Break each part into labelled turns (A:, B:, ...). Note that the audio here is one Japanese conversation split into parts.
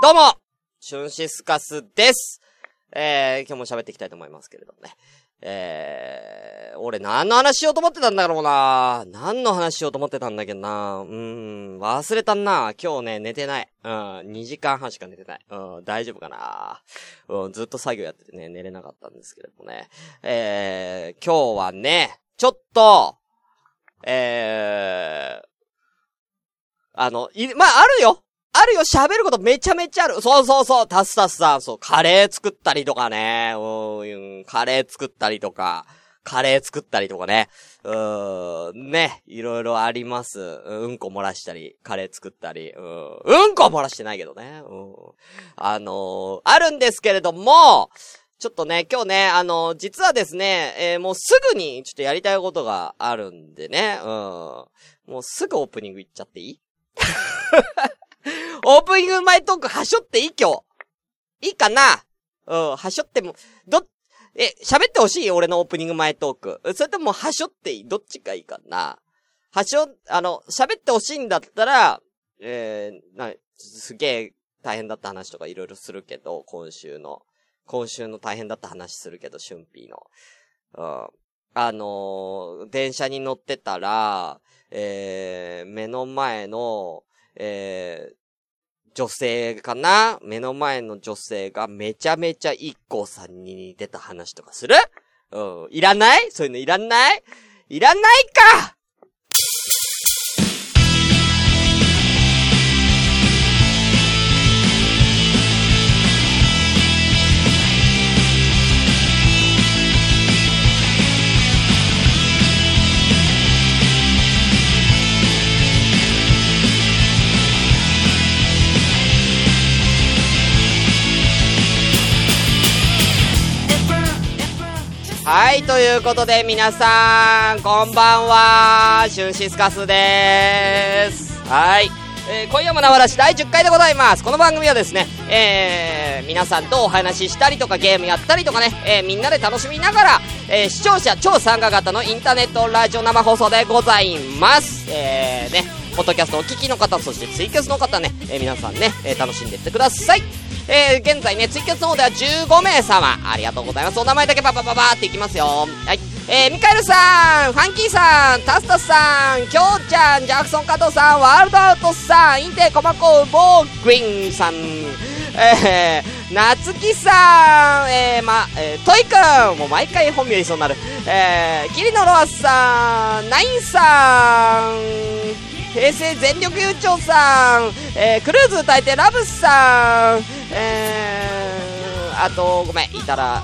A: どうもシュンシスカスです。えー、今日も喋っていきたいと思いますけれどもね。えー、俺何の話しようと思ってたんだろうな何の話しようと思ってたんだけどなうーん、忘れたんな今日ね、寝てない。うん、2時間半しか寝てない。うん、大丈夫かなうん、ずっと作業やっててね、寝れなかったんですけれどもね。えー、今日はね、ちょっと、えー、あの、い、まあ、あるよあるよ、喋ることめちゃめちゃある。そうそうそう、タスタスさん、そう、カレー作ったりとかね、うん、カレー作ったりとか、カレー作ったりとかね、うーん、ね、いろいろあります。うんこ漏らしたり、カレー作ったり、うん、うんこ漏らしてないけどね、うん。あのーあるんですけれども、ちょっとね、今日ね、あのー実はですね、えーもうすぐにちょっとやりたいことがあるんでね、うん。もうすぐオープニング行っちゃっていい？オープニング前トークはしょっていい今日。いいかな？うん、はしょっても、ど、え、喋ってほしい？俺のオープニング前トーク。それともはしょっていい？どっちがいいかな？はしょ、あの、喋ってほしいんだったら、えー、な、すげえ大変だった話とかいろいろするけど、今週の。今週の大変だった話するけど、春ピーの。うん。あのー電車に乗ってたら、えー、目の前の、えー、女性かな？目の前の女性がめちゃめちゃ一行さんに似てた話とかする？うん。いらない？そういうのいらない？いらないか！はい、ということで皆さん、こんばんは、シュンシスカスです。はい。えー今夜もなわらし第10回でございます。この番組はですね、えー、皆さんとお話ししたりとかゲームやったりとかね、えーみんなで楽しみながら、え視聴者超参加型のインターネットラジオ生放送でございます。えー、ね、ポッドキャストお聞きの方、そしてツイキャスの方ね、え皆さんね、え楽しんでいってください。えー、現在ね、ツイキャスの方では15名様、ありがとうございます。お名前だけパパパパっていきますよ。はい。えー、ミカエルさん、ファンキーさん、タスタスさん、キョウちゃん、ジャクソン加藤さん、ワールドアウトさん、インテコマコウボーグリンさん、えー、なつきさん、えー、ま、えー、トイくん、もう毎回本名言いそうになる。えー、キリノロアさん、ナインさん、平成全力優勝さん、えー、クルーズ歌えてラブスさん、えー、あと、ごめん、いたら、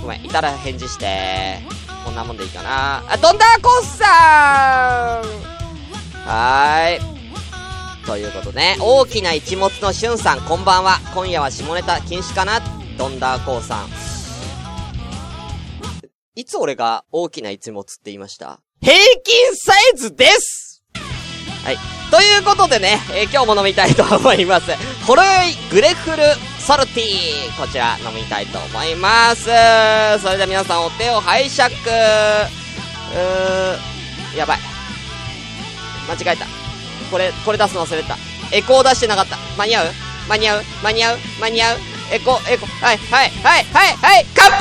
A: ごめん、いたら返事して。こんなもんでいいかな。あ、ドンダーコースさんはーい。ということね、大きな一物のしゅんさん、こんばんは。今夜は下ネタ禁止かな？ドンダーコーさん。いつ俺が大きな一物って言いました？平均サイズですはい。ということでね、えー今日も飲みたいと思います。ほろ酔いグレフルソルティー。こちら飲みたいと思います。それでは皆さんお手を拝借。うー、やばい。間違えた。これ、これ出すの忘れた。エコー出してなかった。間に合う？間に合う？間に合う？間に合う？エコ、エコ、はい、はい、はい、はい、はい、乾杯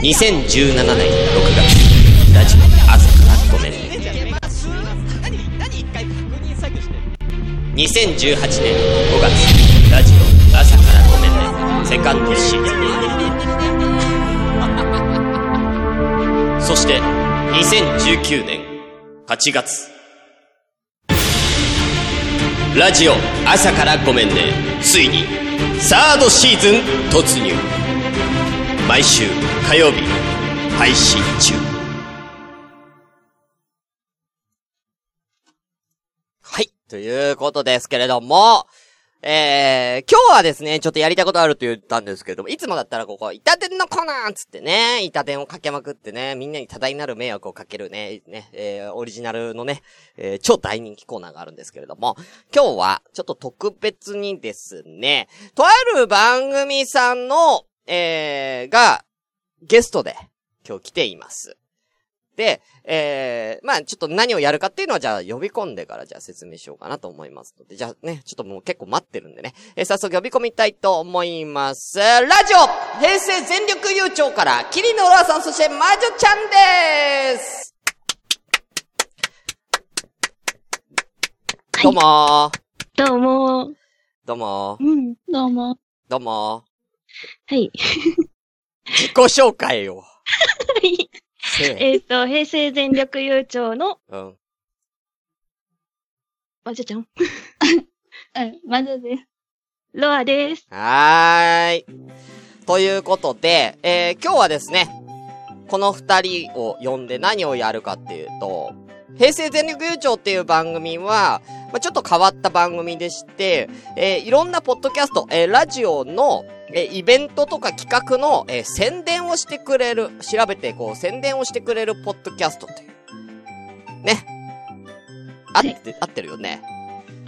B: 2017年6月ラジオ朝からごめんね2018年5月ラジオ朝からごめんねセカンドシーズンそして2019年8月ラジオ朝からごめんねついにサードシーズン突入毎週火曜日配信中
A: はい。ということですけれども、えー、今日はですね、ちょっとやりたいことあると言ったんですけれども、いつもだったらここ、板伝のコーナーつってね、板伝をかけまくってね、みんなに多大なる迷惑をかけるね、ね、えー、オリジナルのね、えー、超大人気コーナーがあるんですけれども、今日は、ちょっと特別にですね、とある番組さんの、えー、が、ゲストで、今日来ています。で、えー、まあちょっと何をやるかっていうのはじゃあ呼び込んでからじゃあ説明しようかなと思いますので、じゃあね、ちょっともう結構待ってるんでね、えー早速呼び込みたいと思います。ラジオ平成全力優勝から、キリノラさん、そして魔女ちゃんですどうもー。
C: どうも。
A: どうもー。
C: うん、どうも。
A: どうも
C: はい。
A: ー。自己紹介を。せえ。
C: えっ、と、平成全力優勝の、
A: うん。
C: まじゃちゃん。
D: う ん、まずです。
C: ロアです。
A: はーい。ということで、えー、今日はですね、この二人を呼んで何をやるかっていうと、平成全力優勝っていう番組は、まあ、ちょっと変わった番組でして、えーいろんなポッドキャスト、えーラジオの、えーイベントとか企画の、えー宣伝をしてくれる、調べてこう宣伝をしてくれるポッドキャストという。ね。合って、合ってるよね。うん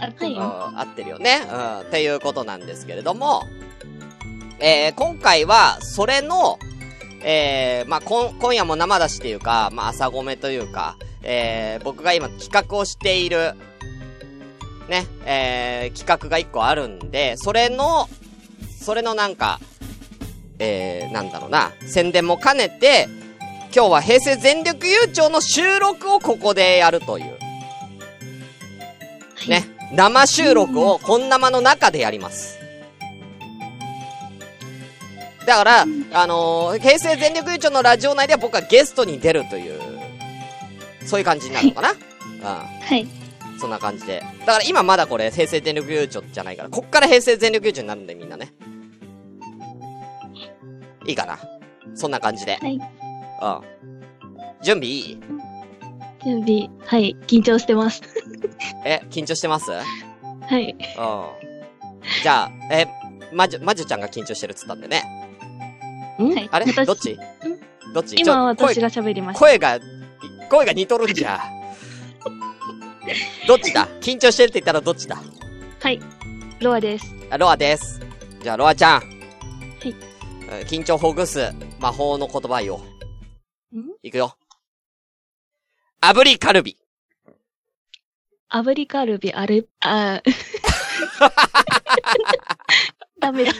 D: あとよ。
A: 合ってるよね。うん。っていうことなんですけれども、えー、今回は、それの、えー、まあ、こん、今夜も生出しっていうか、まあ、朝ごめというか、えー、僕が今企画をしている、ね、えー、企画が一個あるんで、それの、それのなんか、えー、なんだろうな、宣伝も兼ねて、今日は平成全力優勝の収録をここでやるという。ね。生収録を本生の中でやります。だから、あのー平成全力優勝のラジオ内では僕はゲストに出るという、そういう感じになるのかな、
D: はい。
A: うん。そんな感じで。だから今まだこれ平成全力優勝じゃないから、こっから平成全力優勝になるんでみんなね。いいかなそんな感じで。
D: はい。
A: うん。準備いい？
C: 準備。はい。緊張してます。
A: え、緊張してます？
C: はい。
A: うん。じゃあ、え、まじゅ、まじゅちゃんが緊張してるっつったんでね。
C: ん？
D: はい
A: あれ？
C: 私？
A: どっち？どっち？
C: 今私が喋りました。
A: 声が、声が似とるんじゃ。どっちだ？緊張してるって言ったらどっちだ？
C: はい。ロアです。
A: あロアです。じゃあ、ロアちゃん。緊張ほぐす魔法の言葉よ。
C: ん？
A: いくよ。炙りカルビ。
C: 炙りカルビ、あれ、あー ダメだ。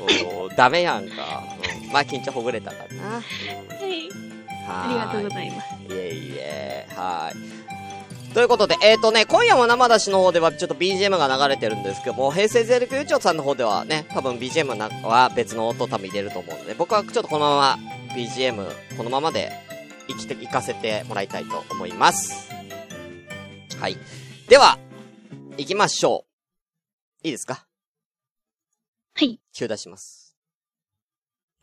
A: おー、ダメやんか。うん、まあ、緊張ほぐれたからな。
C: はい。
A: は
C: ありがとうご
A: い
C: ざいます。
A: いえいえ、はい。ということで、えっ、ー、とね、今夜も生出しの方ではちょっと BGM が流れてるんですけども、平成全力優勝さんの方ではね、多分 BGM なは別の音多分入れると思うので、僕はちょっとこのまま BGM このままで生きて、行かせてもらいたいと思います。はい。では、行きましょう。いいですか？
C: はい。
A: 急出します。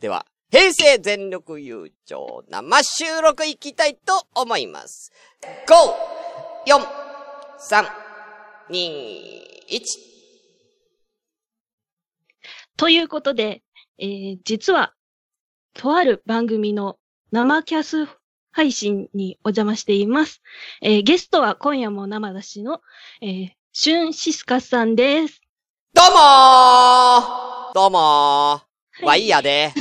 A: では、平成全力優勝生収録いきたいと思います。5、4、3、2、1。
C: ということで、えー、実は、とある番組の生キャス配信にお邪魔しています。えー、ゲストは今夜も生出しの、えー、シュンシスカスさんです。
A: どうもーどうもー、ワイやで。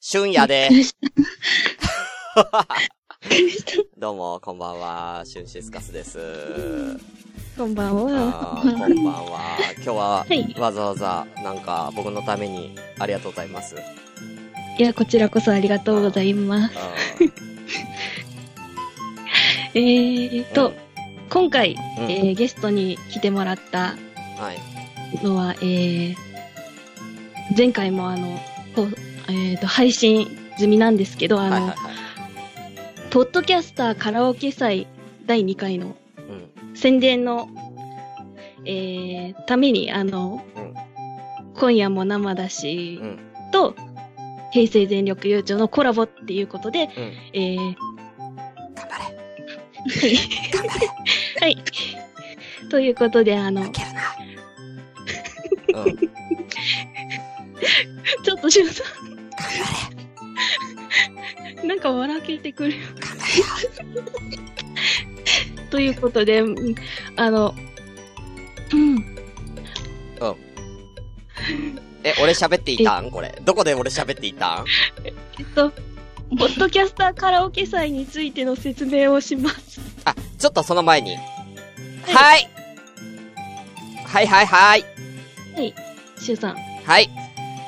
A: シュンやで。どうも、こんばんは。シュンシスカスです。
C: こんばんは。
A: こんばんは。今日は
C: はい、
A: わざわざ、なんか、僕のために、ありがとうございます。
C: いや、こちらこそありがとうございます。
A: あ
C: えーと、今回、
A: ーうん
C: えーゲストに来てもらった
A: はい。
C: のは、えー、前回もあの、えーと、配信済みなんですけど、あの、
A: はいはいはい。
C: ポッドキャスターカラオケ祭第2回の
A: うん。
C: 宣伝の、えー、ために、あの、
A: うん
C: 今夜も生だし
A: うん。
C: と、平成全力優勝のコラボっていうことで、
A: うん。
C: えー、
A: 頑張れ。
C: はい。はい。ということで、あの。ちょっとしゅんさん。なんか笑けてくるよ。ということで、うんあの、うん。
A: え、俺喋っていたん？これ。どこで俺喋っていたん？
C: えっと、ポッドキャスターカラオケ祭についての説明をします。
A: あ、ちょっとその前に。はい。はいはいはい。
C: しゅんさん。
A: はい。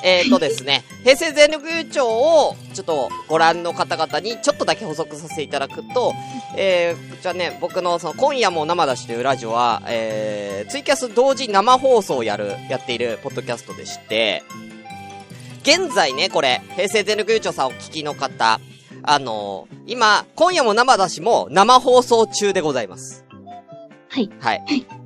A: えーとですね、平成全力優勝を、ちょっとご覧の方々にちょっとだけ補足させていただくと、えー、じゃあね、僕のその、今夜も生出しというラジオは、えー、ツイキャス同時生放送をやる、やっているポッドキャストでして、現在ね、これ、平成全力優勝さんをお聞きの方、あのー今、今夜も生出しも生放送中でございます。
C: はい。
A: はい。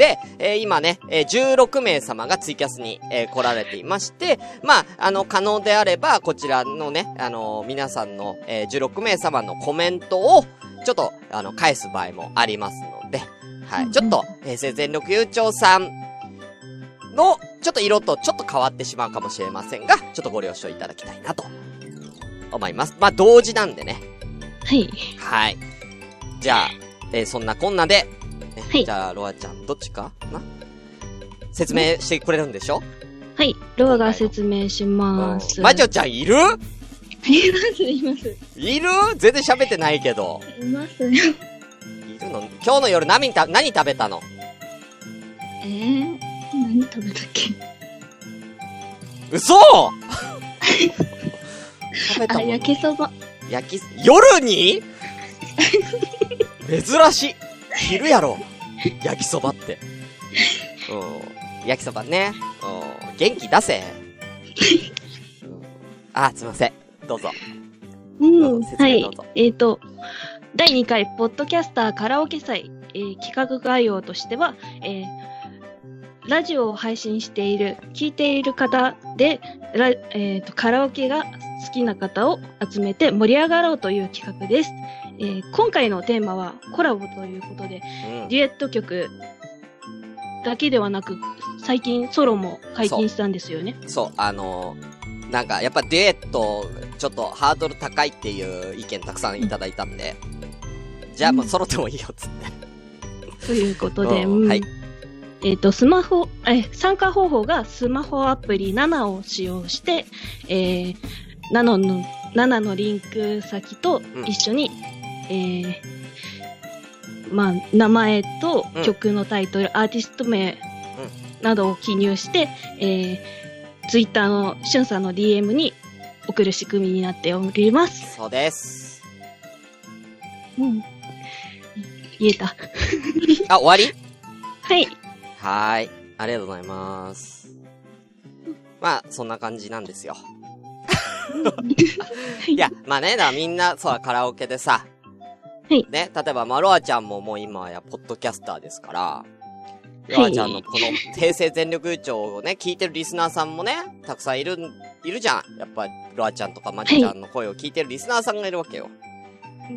A: で、えー今ね、えー16名様がツイキャスに、えー来られていまして、まあ、あの、可能であれば、こちらのね、あのー皆さんの、えー16名様のコメントを、ちょっと、あの、返す場合もありますので、はい。ちょっと、平成全力優勝さんの、ちょっと色とちょっと変わってしまうかもしれませんが、ちょっとご了承いただきたいなと、思います。まあ、同時なんでね。
C: はい。
A: はい。じゃあ、えーそんなこんなで、ね
C: はい
A: じゃあ、ロアちゃん、どっちかな？説明してくれるんでしょ？
C: はい。ロアが説明します。
A: うんマジョちゃんいる？
D: います、います。
A: いる？全然喋ってないけど。
D: います。
A: いるの？今日の夜何た、何食べたの？
D: えー、何食べたっけ？
A: 嘘 食べた
D: あ、焼きそば。
A: 焼き、夜に？珍しい。昼やろ。焼きそばって。うん。焼きそばね。うん。元気出せ。うんあ、すいません。どうぞ。
C: うん。はい。えっ、と、第2回、ポッドキャスターカラオケ祭、えー企画概要としては、えーラジオを配信している、聞いている方で、ラえーとカラオケが好きな方を集めて盛り上がろうという企画です。えー今回のテーマはコラボということで、
A: うん。
C: デュエット曲だけではなく、最近ソロも解禁したんですよね。
A: そう、あのーなんか、やっぱデュエット、ちょっとハードル高いっていう意見たくさんいただいたんで、じゃあもうソロでもいいよ、つって。
C: ということで、
A: うん。はい。
C: えっ、と、スマホ、え、参加方法がスマホアプリ7を使用して、えー、7の、7のリンク先と一緒に、えー、まあ、名前と
A: うん
C: 曲のタイトル、アーティスト名などを記入して、えー、ツイッターのしゅんさんの DM に送る仕組みになっております。
A: そうです。
C: うん。言えた。
A: あ、終わり？
C: はい。
A: はーい。ありがとうございます。まあ、そんな感じなんですよ。いや、まあね、だからみんな、そう、カラオケでさ、
C: はい
A: ね、例えば、まロアちゃんももう今や、ポッドキャスターですから、ロアちゃんのこの、平成全力優勝をね、聞いてるリスナーさんもね、たくさんいる、いるじゃん。やっぱ、ロアちゃんとかマジちゃんの声を聞いてるリスナーさんがいるわけよ。
C: はい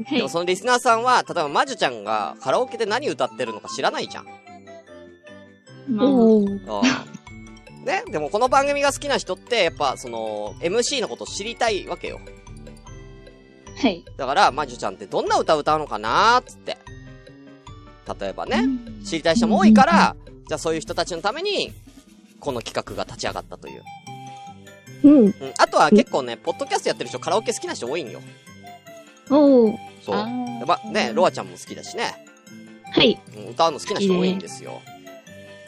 A: でもそのリスナーさんは、例えばマジちゃんがカラオケで何歌ってるのか知らないじゃん。
D: まあ、
A: ね、でもこの番組が好きな人って、やっぱその、MC のこと知りたいわけよ。
D: はい。
A: だから、まじゅちゃんってどんな歌歌うのかなーっつって。例えばね、知りたい人も多いから、じゃあそういう人たちのために、この企画が立ち上がったという。
C: うん。
A: うん。あとは結構ね、ポッドキャストやってる人、カラオケ好きな人多いんよ。
C: おー
A: そう。
D: あ
A: やっぱね、ロアちゃんも好きだしね。
C: はい。
A: うん歌うの好きな人多いんですよ。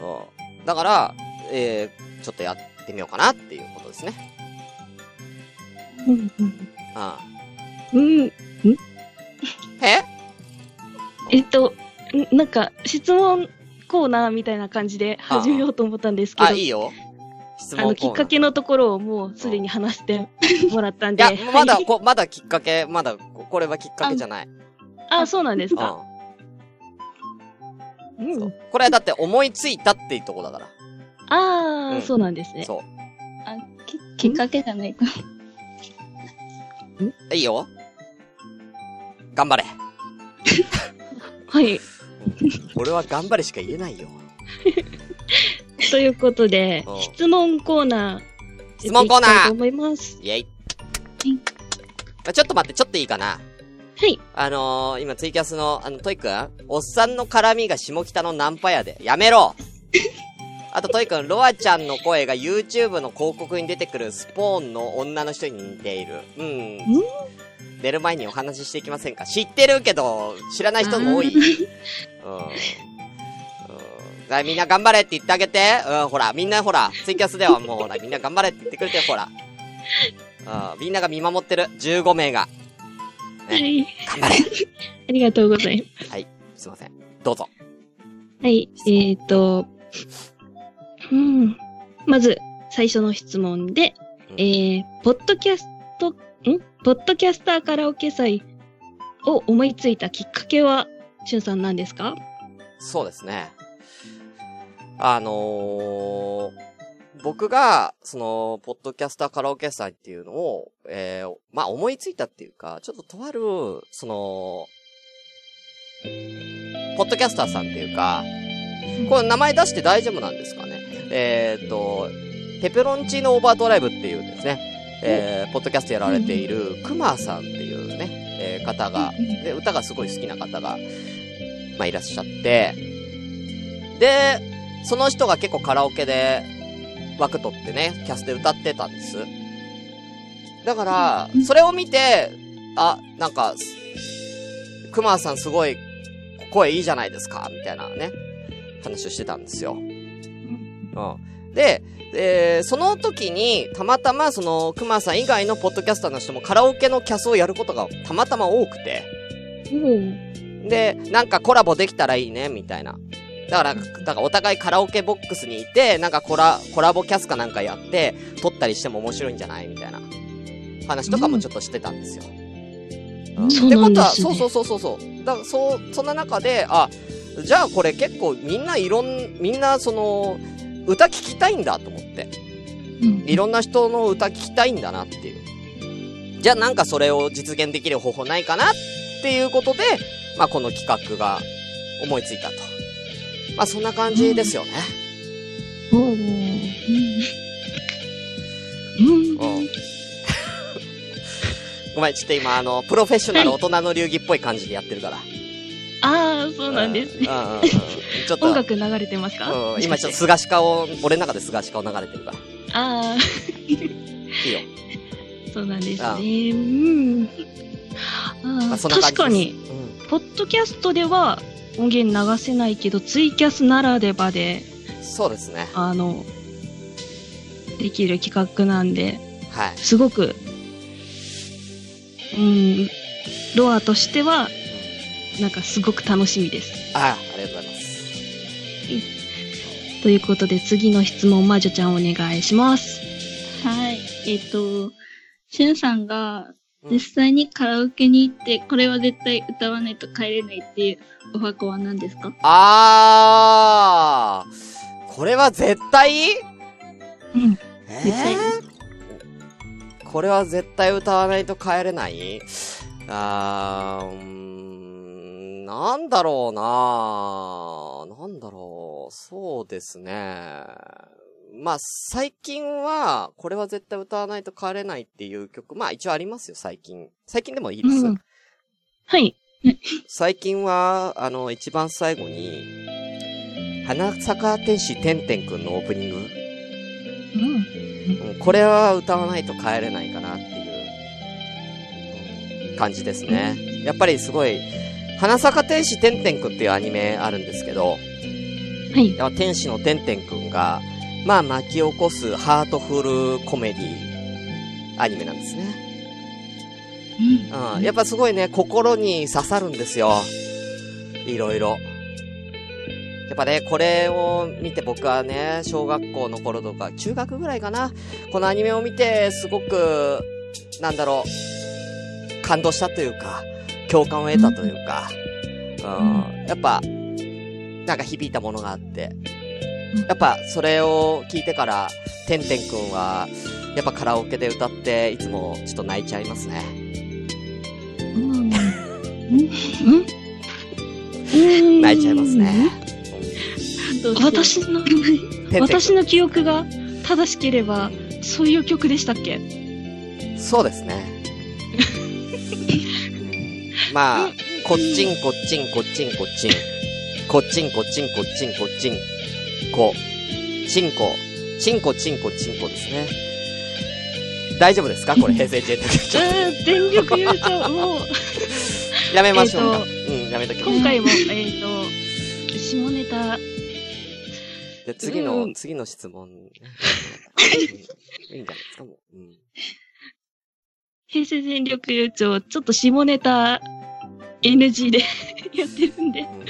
A: うん。だから、えー、ちょっとやってみようかなっていうことですね。
C: うん
A: あ
C: うん。うん。
A: あえ？
C: えっと、んなんか、質問コーナーみたいな感じで始めようと思ったんですけど、
A: あ、いいよ。質
C: あの、
A: 問コーナー
C: きっかけのところをもうすでに話してもらったんで。
A: いや、まだ、
C: はい
A: こ、まだきっかけ、まだ、ここれはきっかけじゃない？
C: あ、そうなんです
A: う
C: か。う
A: ん。これはだって思いついたっていうとこだから。
C: あー、
A: うん
C: そうなんですね。
A: そ
D: あききっかけがないと。
A: う。いいよ。頑張れ。
C: はい。
A: 俺は頑張れしか言えないよ。
C: と ということで
A: うん、
C: 質問コーナー。
A: 質問コーナー
C: 思います。
A: イェイ。あちょっと待って、ちょっといいかな。
C: はい。
A: あのー、今ツイキャスの、あの、トイくんおっさんの絡みが下北のナンパやで。やめろ あとトイくん、ロアちゃんの声が YouTube の広告に出てくるスポーンの女の人に似ている。うん？寝る前にお話ししていきませんか？知ってるけど、知らない人も多い。うん。うみんな頑張れって言ってあげて。うん、ほら、みんなほら、ツイキャスではもうほら、みんな頑張れって言ってくれて、ほら。うん、みんなが見守ってる。15名が。
C: はい。
A: 頑張れ
C: ありがとうございます。
A: はい、すいません。どうぞ。
C: はい。えっ、と、うん。まず、最初の質問で、えー、ポッドキャスト、ん？ポッドキャスターカラオケ祭を思いついたきっかけは、しゅんさん何ですか？
A: そうですね。あのー、僕が、その、ポッドキャスターカラオケ祭っていうのを、えー、まあ、思いついたっていうか、ちょっととある、その、ポッドキャスターさんっていうか、これ名前出して大丈夫なんですかね？えっ、と、ペペロンチーノオーバードライブっていうですね、えー、ポッドキャストやられている、クマさんっていうね、えー方が、で、歌がすごい好きな方が、まあ、いらっしゃって、で、その人が結構カラオケで枠取ってね、キャスで歌ってたんです。だから、それを見て、あ、なんか、クマさんすごい声いいじゃないですか、みたいなね、話をしてたんですよ。うん。で、えーその時に、たまたまその、クマさん以外のポッドキャスターの人もカラオケのキャスをやることがたまたま多くて、
C: お
A: で、なんかコラボできたらいいね、みたいな。だから、だからお互いカラオケボックスにいて、なんかコラ、コラボキャスかなんかやって、撮ったりしても面白いんじゃないみたいな話とかもちょっとしてたんですよ。うんってことは、そうそうそうそうそう。だから、そう、そんな中で、あ、じゃあこれ結構みんないろん、みんなその、歌聞きたいんだと思って。
C: うん
A: いろんな人の歌聞きたいんだなっていう。じゃあなんかそれを実現できる方法ないかなっていうことで、まあこの企画が思いついたと。まあそんな感じですよね。
C: うん。
A: うん。ごめん、ちょっと今あの、プロフェッショナル大人の流儀っぽい感じでやってるから。
C: そうなんですね。
A: ちょっと、
C: 音楽流れてますか？
A: うん、今ちょっとスガシカを、俺の中でスガシカを流れてるから。
C: ああ、
A: いいよ。
C: そうなんですね。
A: あ
C: うん。あ確かに、
A: う
C: ポッドキャストでは音源流せないけど、ツイキャスならではで、
A: ん。そうですね。
C: あの、できる企画なんで、
A: はい。
C: すごく、うん、ロアとしては、なんかすごく楽しみです。
A: あありがとうございます。
C: ということで、次の質問、魔女ちゃんお願いします。
D: はい。えっ、と、しゅんさんが
A: うん
D: 実際にカラオケに行って、これは絶対歌わないと帰れないっていうお箱は何ですか？
A: あー、これは絶対？
C: うん。
A: え
D: 絶対
A: ー、これは絶対歌わないと帰れない？あー、うーんなんだろうななんだろう。そうですね。まあ、最近は、これは絶対歌わないと帰れないっていう曲、まあ一応ありますよ、最近。最近でもいいです。
C: うんはい。
A: 最近は、あの、一番最後に、花坂天使てんてんくんのオープニング。
C: うん。
A: うんこれは歌わないと帰れないかなっていう感じですね。やっぱりすごい、花坂天使てんてんくんっていうアニメあるんですけど、
C: はい。
A: 天使のてんてんくんが、まあ巻き起こすハートフルコメディアニメなんですね。うん。やっぱすごいね、心に刺さるんですよ。いろいろ。やっぱね、これを見て僕はね、小学校の頃とか、中学ぐらいかな。このアニメを見て、すごく、なんだろう、感動したというか、共感を得たというか、うん。やっぱ、なんか響いたものがあって、やっぱそれを聞いてから、てんてんくんは、やっぱカラオケで歌って、いつもちょっと泣いちゃいますね。
C: うん。泣
A: 泣いちゃいますね。
C: 私の、私の記憶が正しければ、そういう曲でしたっけ？
A: そうですね。まあ、こっちんこっちんこっちんこっちん。こっちんこっちんこっちんこっちん。こ、ちんこ、ちんこちんこちんこですね。大丈夫ですか？これ 平成 J
C: うーん、全力優勝、もう、
A: やめましょうか。
C: え
A: うん、やめときましょう。
C: 今回も、えっ、と、下ネタ、
A: で次の、
C: うん
A: 次の質問。う んいいんじゃないですか？もう。うん。
C: 平成全力優勝、ちょっと下ネタ NG で やってるんで。
A: うん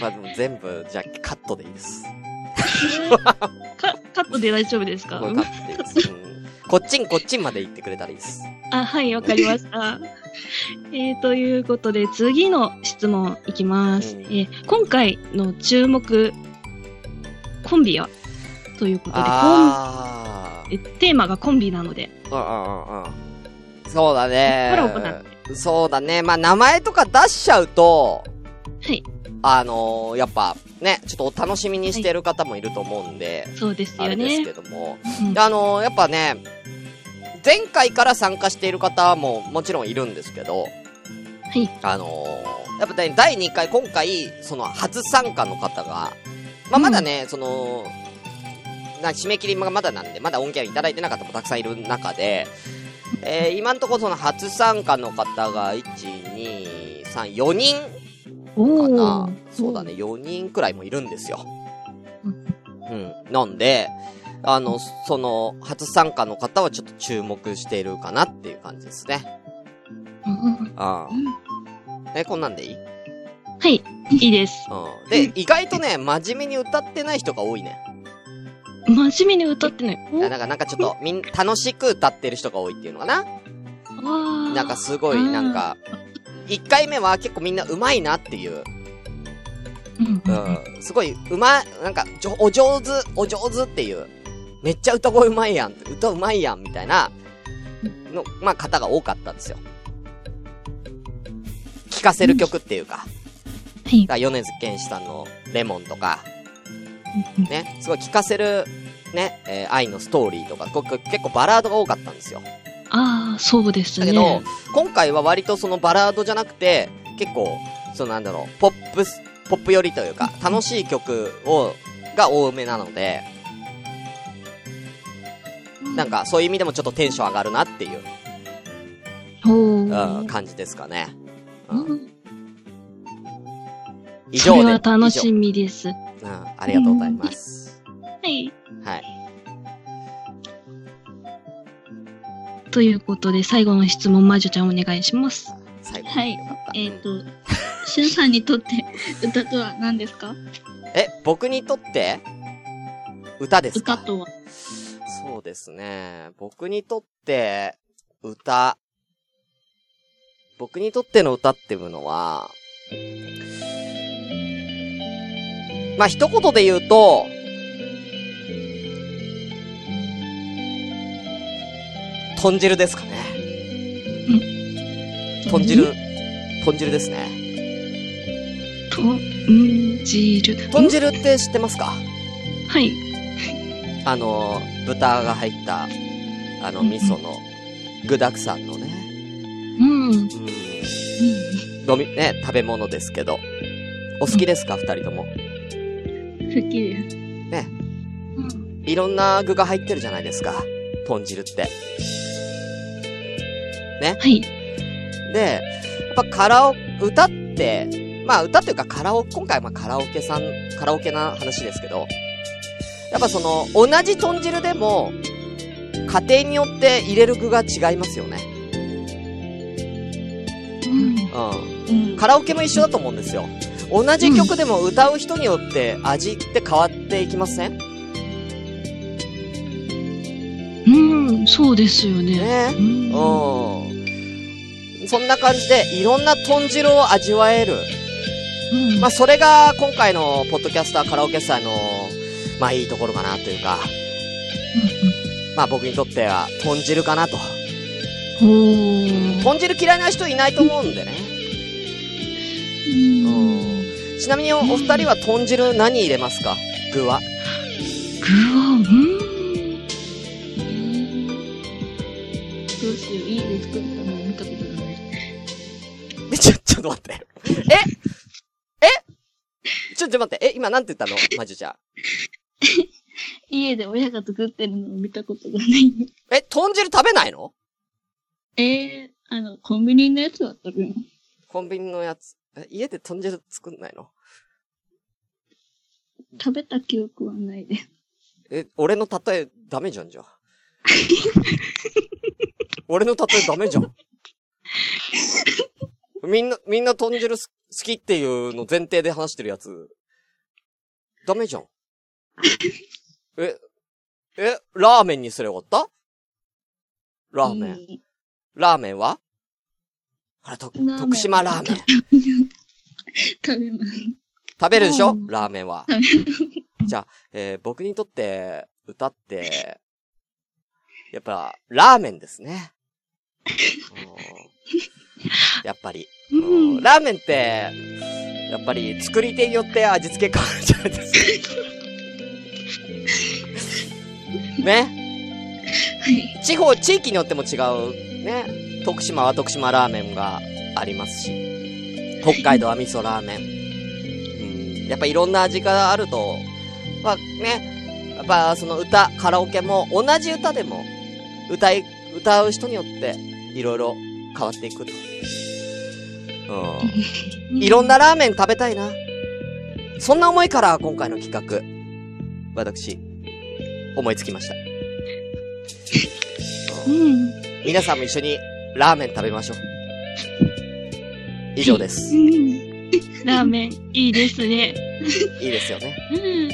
A: まあでも全部、じゃあカットでいいです。
C: かカットで大丈夫ですか？
A: カットでいいです。うんこっちんこっちんまで言ってくれたらいいです。
C: あ、はい、わかりました。えー、ということで、次の質問いきます。
A: うん
C: えー今回の注目コンビは？ということで、コンテーマがコンビなので、
A: うんうんうんうん。そうだね。
C: コラボだ
A: そうだね。まあ、名前とか出しちゃうと、
C: はい、
A: あのーやっぱね、ちょっとお楽しみにしてる方もいると思うんで、
C: そうですよ
A: あれです
C: ね。
A: けども。
C: うん
A: あのーやっぱね、前回から参加している方ももちろんいるんですけど、
C: はい、
A: あのーやっぱね、第2回、今回、その初参加の方が、まあ、まだね、その、な締め切りがまだなんで、まだ音源いただいてなかったもたくさんいる中で、えー、今のところその初参加の方が、1、2、3、4人
C: お
A: かな
C: ー。
A: そうだね、4人くらいもいるんですよ。
C: うん
A: うん。なんで、あの、その、初参加の方はちょっと注目しているかなっていう感じですね。
C: うんうん
A: ああ。え、こんなんでいい？
C: はい、いいです。
A: うん。で、意外とね、真面目に歌ってない人が多いね。
C: 真面目に歌ってない。
A: なんか、なんかちょっと、みん、楽しく歌ってる人が多いっていうのかな。
C: お
A: なんかすごい、なんか、一回目は結構みんな上手いなっていう、
C: うん
A: う
C: うん。
A: ん、すごい、うま、なんか、じょお上手、お上手っていう、めっちゃ歌声上手いやん、歌上手いやん、みたいな、の、まあ、方が多かったんですよ。聴かせる曲っていうか、
C: はい。
A: 米津玄師さんのレモンとか、
C: うん
A: ね、すごい聴かせる、ね、えー愛のストーリーとか、結構バラードが多かったんですよ。
C: ああ、そうですね。
A: だけど、今回は割とそのバラードじゃなくて、結構、そのなんだろう、ポップス、ポップ寄りというか、楽しい曲を、が多めなので、なんかそういう意味でもちょっとテンション上がるなっていう、
C: お
A: うん、
C: ー
A: 感じですかね。う、
C: うんん
A: 以上で。
C: それは楽し
A: 以
C: みです。は
A: 上うん、ありがとうございます。
C: い。
A: はい。
C: ということで、最後の質問、魔女ちゃんお願いします。
A: 最後。
D: はい。えっ、と、しゅんさんにとって歌とは何ですか？
A: え、僕にとって、歌ですか？
D: 歌とは。
A: そうですね。僕にとって、歌。僕にとっての歌っていうのは、まあ、一言で言うと、豚汁ですかね。豚汁、豚汁ですね。
C: と、ん汁。
A: 豚汁って知ってますか？
C: はい。
A: あの、豚が入った、あの、
C: うん
A: 味噌の、具沢山のね、
C: うん。
A: うん、飲み、ね、食べ物ですけど。お好きですか、二人とも。
D: 好きです。
C: うん
A: いろんな具が入ってるじゃないですか。豚汁って。
C: はい。
A: で、やっぱカラオ、歌って、まあ歌っていうかカラオ、今回はまあカラオケさん、カラオケな話ですけど、やっぱその、同じ豚汁でも、家庭によって入れる具が違いますよね。
C: うん。
A: うん。
D: うん。
A: カラオケも一緒だと思うんですよ。同じ曲でも歌う人によって味って変わっていきません？
C: うん、そうですよね。
A: ね
C: うん
A: うん。そんな感じで、いろんな豚汁を味わえる。
C: うん
A: まあ、それが今回のポッドキャスターカラオケ祭の、まあ、いいところかなというか、まあ、僕にとっては豚汁かなと。豚汁嫌いな人いないと思うんでね。ちなみにおお二人は豚汁何入れますか？具は。
C: ー、うん。
D: どうしよう、家で作ったのを見たことがない。
A: え、ちょ、ちょっと待って。ええ？ちょ、っと待って。え、今なんて言ったの？まじゅちゃん。
D: 家で親が作ってるのを見たことがない。
A: え、豚汁食べないの？
D: えー、あの、コンビニのやつだったら、
A: コンビニのやつ。え、家で豚汁作んないの？
D: 食べた記憶はないです。
A: え、俺の例えダメじゃんじゃあ。俺の例えダメじゃん。みんな、みんな豚汁す好きっていうの前提で話してるやつ。ダメじゃん。え、え、ラーメンにすればよかった？ラーメン。
D: ン。
A: ラーメンは？あれ、と、徳島ラーメン。
D: 食べます。
A: 食べるでしょ？
D: うん
A: ラーメンは。じゃあ、えー僕にとって、歌って、やっぱ、ラーメンですね。うんやっぱり。ラーメンって、やっぱり作り手によって味付け変わるじゃないですか。ね？
D: はい。
A: 地方、地域によっても違う。ね。徳島は徳島ラーメンがありますし、北海道は味噌ラーメン。うん。やっぱいろんな味があると、まあね、やっぱその歌、カラオケも同じ歌でも、歌い、歌う人によって、いろいろ変わっていくと。うん。いろんなラーメン食べたいな。そんな思いから今回の企画、私、思いつきました。
C: うん。
A: 皆さんも一緒にラーメン食べましょう。以上です。い
C: うん。ラーメン、いいですね。
A: いですよね。
C: うん。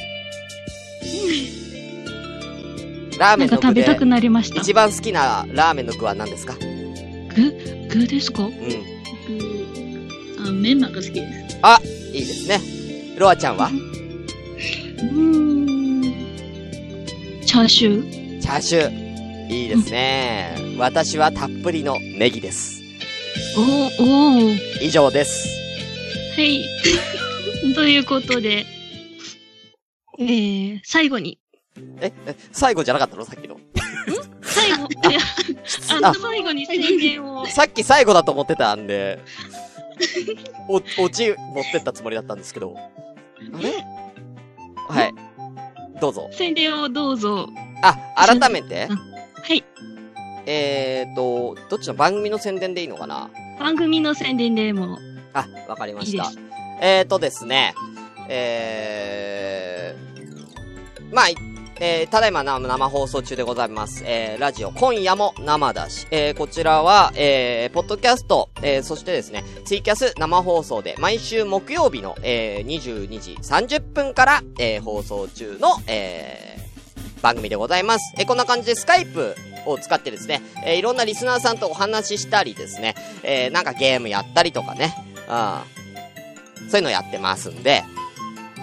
A: ラーメンの具で
C: 食べたくなりました。
A: 一番好きなラーメンの具は何ですか？
C: 具具ですか？
A: うん。
D: 僕、あ、メンマが好きです。
A: あ、いいですね。ロアちゃんは？
C: うーん。チャーシュー
A: チャーシュー。いいですね。私はたっぷりのネギです。
C: おー、おー。
A: 以上です。
C: はい。ということで、えー、最後に、
A: え、え最後じゃなかったの？さっきの。
C: 最後、いや、あの、最後に宣伝を、
A: さっき最後だと思ってたんで、お、オチ持ってったつもりだったんですけど。あれ？はい。どうぞ。
C: 宣伝をどうぞ。
A: あ、改めて？
C: うんはい。
A: えーと、どっちの番組の宣伝でいいのかな？
C: 番組の宣伝でも
A: あ、わかりました
C: いい。
A: えーとですね、えー、まあ、いえー、ただいまな生放送中でございます。えー、ラジオ、今夜も生だし、えー、こちらは、えー、ポッドキャスト、えー、そしてですね、ツイキャス生放送で、毎週木曜日の、えー、22時30分から、えー、放送中の、えー、番組でございます。えー、こんな感じでスカイプを使ってですね、えー、いろんなリスナーさんとお話ししたりですね、えー、なんかゲームやったりとかね、うん。そういうのやってますんで、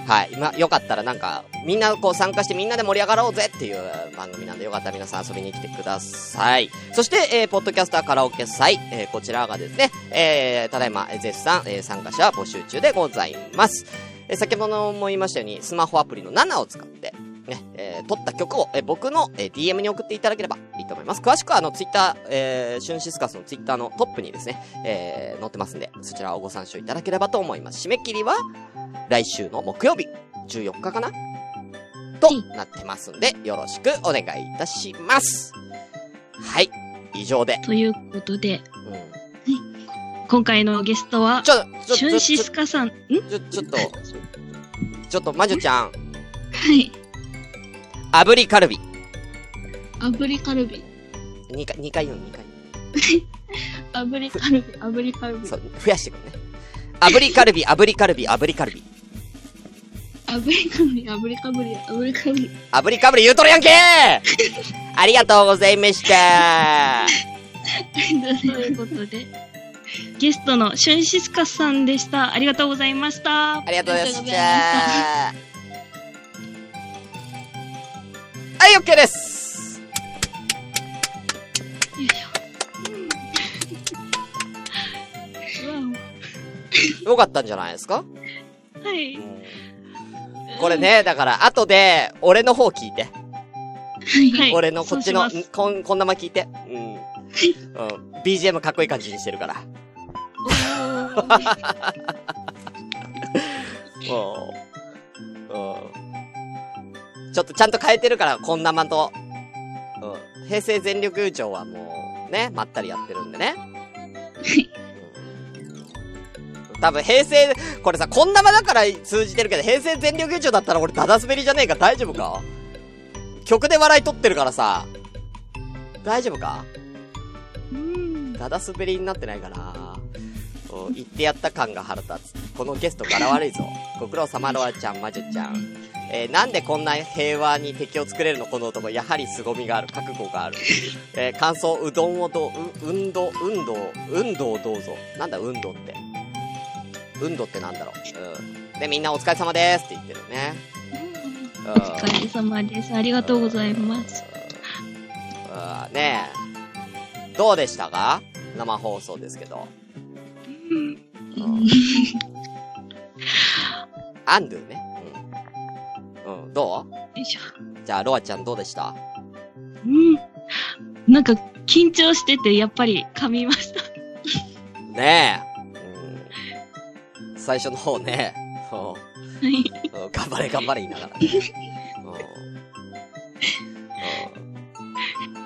A: はい。今、よかったらなんか、みんなこう参加してみんなで盛り上がろうぜっていう番組なんで、よかったら皆さん遊びに来てください。そして、えー、ポッドキャスターカラオケ祭、えー、こちらがですね、えー、ただいま、絶賛、えー、参加者は募集中でございます。えー、先ほども言いましたように、スマホアプリの7を使って、ね、えー、撮った曲を、えー、僕の、えー、DM に送っていただければいいと思います。詳しくは、あの、ツイッター、えー、シュンシスカスのツイッターのトップにですね、えー、載ってますんで、そちらをご参照いただければと思います。締め切りは、来週の木曜日、14日かな？となってますんで、よろしくお願いいたします。はい。以上で。
C: ということで、
A: うん。
C: 今回のゲストは
A: ち、ょ、ちょ、
C: シュンシスカさん、ん？
A: ちょ、ちょっと、ちょっと、まじょちゃん、
D: はい。
A: 炙りカルビ。
D: 炙りカルビ。
A: 2回、2回言うの、2回。
D: 炙りカルビ、炙りカルビ
A: そ。う、増やしてくるね。炙りカルビ、炙りカルビ、炙りカルビ。
D: 炙りカルビ、炙りカルビ、炙りカルビ。
A: 炙りかぶり言うとるやんけーありがとうございました
C: ということで、ゲストのシュンシスカさんでした。ありがとうございました。
A: ありがとうございましたはい、OK です
C: よいしょ。
A: よかったんじゃないですか？
C: はい。
A: うんこれね、だから、後で、俺の方聞いて。
C: はい。
A: 俺のこっちの、こん、こんなま聞いて。うん。うん。BGM かっこいい感じにしてるから。うん。うん。ちょっとちゃんと変えてるから、こんなまと。うん。平成全力優勝はもう、ね、まったりやってるんでね。うん多分平成、これさ、こんなまだから通じてるけど、平成全力優勝だったら俺ダダ滑りじゃねえか？大丈夫か？曲で笑い取ってるからさ。大丈夫か？
C: うん。
A: ダダ滑りになってないかな？うん言ってやった感が腹立つ。このゲスト柄悪いぞ。ご苦労様ロアちゃん、魔女ちゃん。えーなんでこんな平和に敵を作れるの？この男。やはり凄みがある。覚悟がある。えー感想、うどんをどう、う、運動、運動、運動をどうぞ。なんだ、運動って？運動ってなんだろう？うん。で、みんなお疲れ様ですって言ってるね。うん。
C: お疲れ様です。ありがとうございます。
A: うん。ねえ。どうでしたか生放送ですけど。うん。アンドゥね。うん。うん。ど
C: よいしょ。
A: うじゃあ、ロアちゃんどうでした？
C: うん。なんか、緊張してて、やっぱり噛みました。
A: ねえ。うん。最初の方ね。そ
C: はい。
A: う。うん頑張れ頑張れ言いながらね。うん。う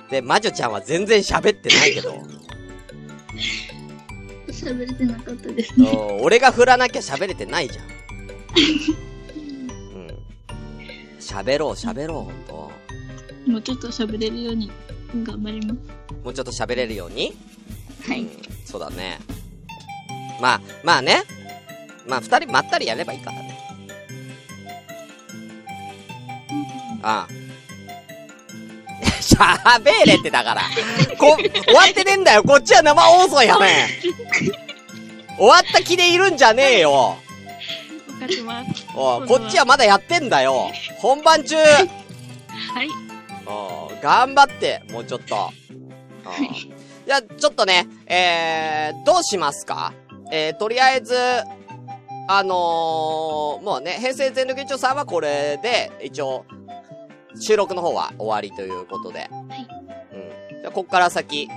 A: ん。で、魔女ちゃんは全然喋ってないけど。
D: 喋れてなかったです
A: う
D: ね。
A: ん俺が振らなきゃ喋れてないじゃん。喋ろう喋ろう、ほんと。
D: もうちょっと喋れるように頑張ります。
A: もうちょっと喋れるように？
D: はい
A: うん。そうだね。まあ、まあね。まあ、二人まったりやればいいからね。ああ。喋れってだから。こ、終わってねえんだよ。こっちは生放送やね 終わった気でいるんじゃねえよ。
C: わかります。
A: おいこっちはまだやってんだよ。本番中。
C: はい。
A: おい頑張って、もうちょっと。おいじゃあ、ちょっとね、えー、どうしますか？えー、とりあえず、あのー、もうね、平成全力一応さんはこれで、一応、収録の方は終わりということで。
D: はい。
A: うん。じゃあ、こっから先、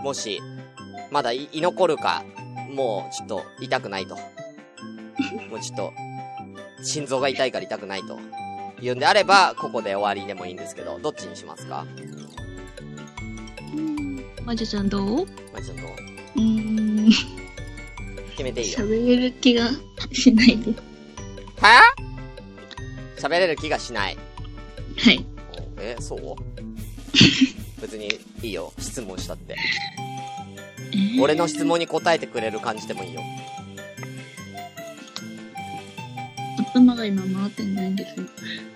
A: もし、まだい居残るか、もう、ちょっと、痛くないと。もうちょっと、心臓が痛いから痛くないと。言うんであれば、ここで終わりでもいいんですけど、どっちにしますか？
C: まじちゃんどう？
A: まあ、ちょっと、
D: う？ーん。
A: 決めていい？よ。
D: 喋れる気がしないです。
A: は？喋れる気がしない？
D: はい。
A: おえ、そう？別にいいよ。質問したって。俺の質問に答えてくれる感じでもいいよ。
D: 頭が今回ってないんです。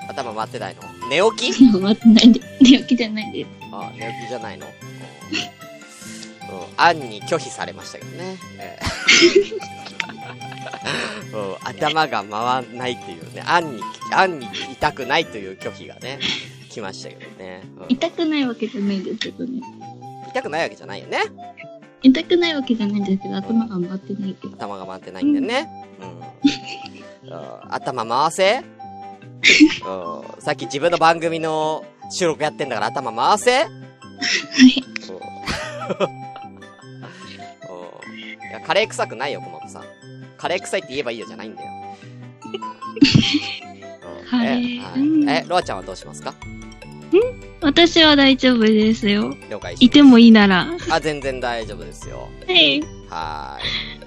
A: 頭回ってないの？寝起き？
D: 今回ってないんで、寝起きじゃないです。
A: あ寝起きじゃないの？うん。うん、案に拒否されましたけどね。ええうん、頭が回んないっていうね、案に、案に痛くないという拒否がね、来ましたけどね。うん
D: 痛くないわけじゃないですけどね。
A: 痛くないわけじゃないよね。
D: 痛くないわけじゃないんですけど、頭が回ってないけど。
A: 頭が回ってないんだよね。うん。うん頭回せ？うん。さっき自分の番組の収録やってんだから頭回せ？
D: はい。
A: や、カレー臭くないよ、小本さん。カレー臭いって言えばいいよじゃないんだよ。うん
C: はい
A: え、ロアちゃんはどうしますか？
C: 私は大丈夫ですよ。
A: 了解
C: いてもいいなら。
A: あ、全然大丈夫ですよ。
C: はい。
A: はーい。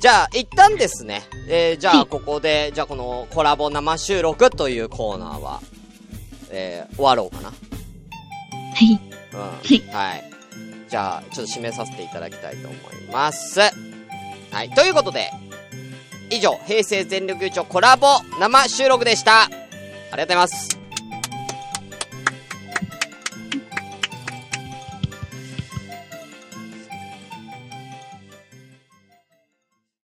A: じゃあ、一旦ですね、えー、じゃあ、ここで、じゃあ、このコラボ生収録というコーナーは、えー、終わろうかな。
D: はい。
A: うん。
D: はい
A: はい。じゃあ、ちょっと締めさせていただきたいと思います。はい。ということで、以上、平成全力優勝コラボ生収録でした。ありがとうございます。